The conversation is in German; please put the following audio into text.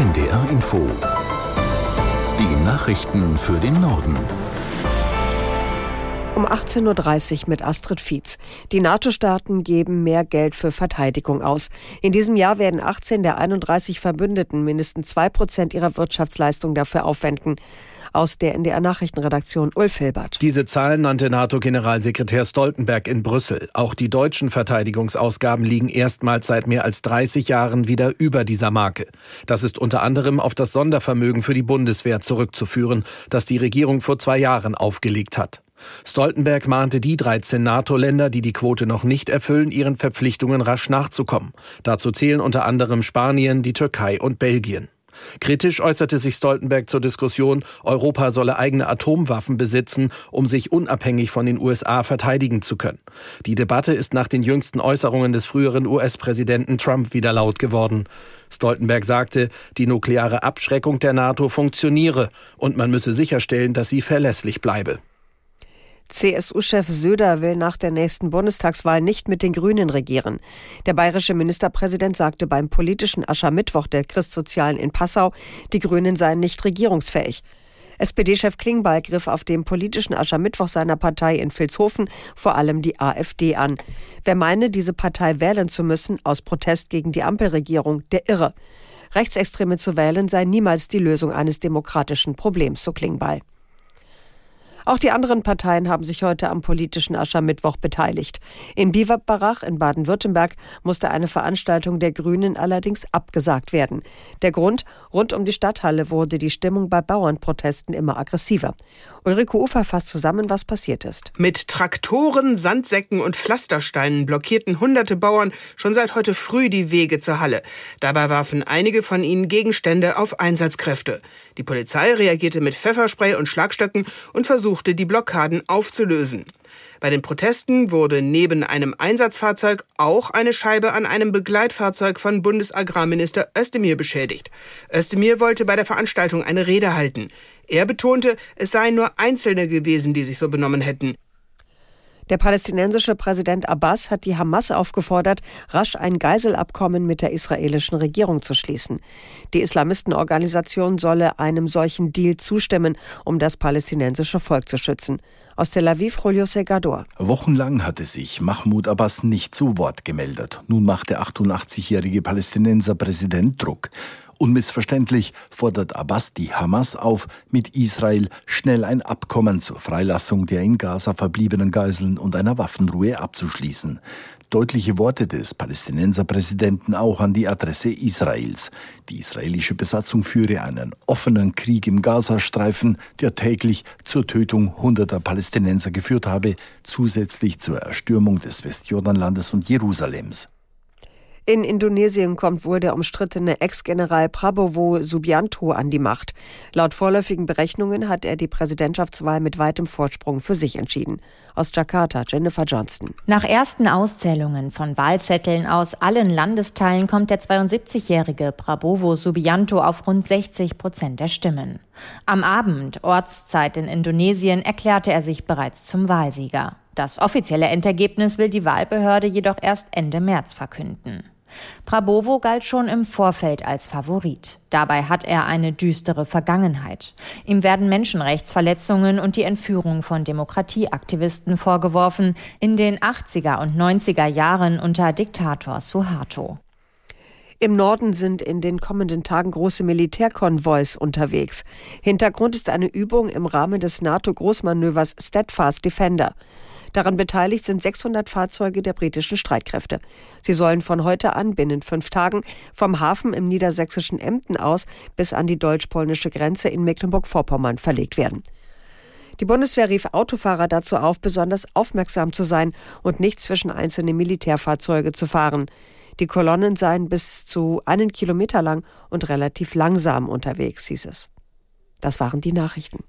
NDR Info. Die Nachrichten für den Norden. Um 18.30 Uhr mit Astrid Fietz. Die NATO-Staaten geben mehr Geld für Verteidigung aus. In diesem Jahr werden 18 der 31 Verbündeten mindestens zwei Prozent ihrer Wirtschaftsleistung dafür aufwenden aus der NDR Nachrichtenredaktion Ulf Hilbert. Diese Zahlen nannte NATO-Generalsekretär Stoltenberg in Brüssel. Auch die deutschen Verteidigungsausgaben liegen erstmals seit mehr als 30 Jahren wieder über dieser Marke. Das ist unter anderem auf das Sondervermögen für die Bundeswehr zurückzuführen, das die Regierung vor zwei Jahren aufgelegt hat. Stoltenberg mahnte die 13 NATO-Länder, die die Quote noch nicht erfüllen, ihren Verpflichtungen rasch nachzukommen. Dazu zählen unter anderem Spanien, die Türkei und Belgien. Kritisch äußerte sich Stoltenberg zur Diskussion, Europa solle eigene Atomwaffen besitzen, um sich unabhängig von den USA verteidigen zu können. Die Debatte ist nach den jüngsten Äußerungen des früheren US-Präsidenten Trump wieder laut geworden. Stoltenberg sagte, die nukleare Abschreckung der NATO funktioniere und man müsse sicherstellen, dass sie verlässlich bleibe. CSU-Chef Söder will nach der nächsten Bundestagswahl nicht mit den Grünen regieren. Der bayerische Ministerpräsident sagte beim politischen Aschermittwoch der Christsozialen in Passau, die Grünen seien nicht regierungsfähig. SPD-Chef Klingbeil griff auf dem politischen Aschermittwoch seiner Partei in Vilshofen vor allem die AfD an. Wer meine, diese Partei wählen zu müssen aus Protest gegen die Ampelregierung, der irre. Rechtsextreme zu wählen sei niemals die Lösung eines demokratischen Problems, so Klingbeil. Auch die anderen Parteien haben sich heute am politischen Aschermittwoch beteiligt. In Biberbarach in Baden-Württemberg musste eine Veranstaltung der Grünen allerdings abgesagt werden. Der Grund, rund um die Stadthalle wurde die Stimmung bei Bauernprotesten immer aggressiver. Ulrike Ufer fasst zusammen, was passiert ist. Mit Traktoren, Sandsäcken und Pflastersteinen blockierten hunderte Bauern schon seit heute früh die Wege zur Halle. Dabei warfen einige von ihnen Gegenstände auf Einsatzkräfte. Die Polizei reagierte mit Pfefferspray und Schlagstöcken und versuchte, die Blockaden aufzulösen. Bei den Protesten wurde neben einem Einsatzfahrzeug auch eine Scheibe an einem Begleitfahrzeug von Bundesagrarminister Özdemir beschädigt. Özdemir wollte bei der Veranstaltung eine Rede halten. Er betonte, es seien nur Einzelne gewesen, die sich so benommen hätten. Der palästinensische Präsident Abbas hat die Hamas aufgefordert, rasch ein Geiselabkommen mit der israelischen Regierung zu schließen. Die Islamistenorganisation solle einem solchen Deal zustimmen, um das palästinensische Volk zu schützen. Aus Tel Aviv, Julio Segador. Wochenlang hatte sich Mahmoud Abbas nicht zu Wort gemeldet. Nun macht der 88-jährige Palästinenser Präsident Druck. Unmissverständlich fordert Abbas die Hamas auf, mit Israel schnell ein Abkommen zur Freilassung der in Gaza verbliebenen Geiseln und einer Waffenruhe abzuschließen. Deutliche Worte des Palästinenserpräsidenten auch an die Adresse Israels. Die israelische Besatzung führe einen offenen Krieg im Gazastreifen, der täglich zur Tötung hunderter Palästinenser geführt habe, zusätzlich zur Erstürmung des Westjordanlandes und Jerusalems. In Indonesien kommt wohl der umstrittene Ex-General Prabowo Subianto an die Macht. Laut vorläufigen Berechnungen hat er die Präsidentschaftswahl mit weitem Vorsprung für sich entschieden. Aus Jakarta, Jennifer Johnston. Nach ersten Auszählungen von Wahlzetteln aus allen Landesteilen kommt der 72-jährige Prabowo Subianto auf rund 60 Prozent der Stimmen. Am Abend, Ortszeit in Indonesien, erklärte er sich bereits zum Wahlsieger. Das offizielle Endergebnis will die Wahlbehörde jedoch erst Ende März verkünden. Prabowo galt schon im Vorfeld als Favorit. Dabei hat er eine düstere Vergangenheit. Ihm werden Menschenrechtsverletzungen und die Entführung von Demokratieaktivisten vorgeworfen in den 80er und 90er Jahren unter Diktator Suharto. Im Norden sind in den kommenden Tagen große Militärkonvois unterwegs. Hintergrund ist eine Übung im Rahmen des NATO-Großmanövers Steadfast Defender. Daran beteiligt sind 600 Fahrzeuge der britischen Streitkräfte. Sie sollen von heute an binnen fünf Tagen vom Hafen im niedersächsischen Emden aus bis an die deutsch-polnische Grenze in Mecklenburg-Vorpommern verlegt werden. Die Bundeswehr rief Autofahrer dazu auf, besonders aufmerksam zu sein und nicht zwischen einzelne Militärfahrzeuge zu fahren. Die Kolonnen seien bis zu einen Kilometer lang und relativ langsam unterwegs, hieß es. Das waren die Nachrichten.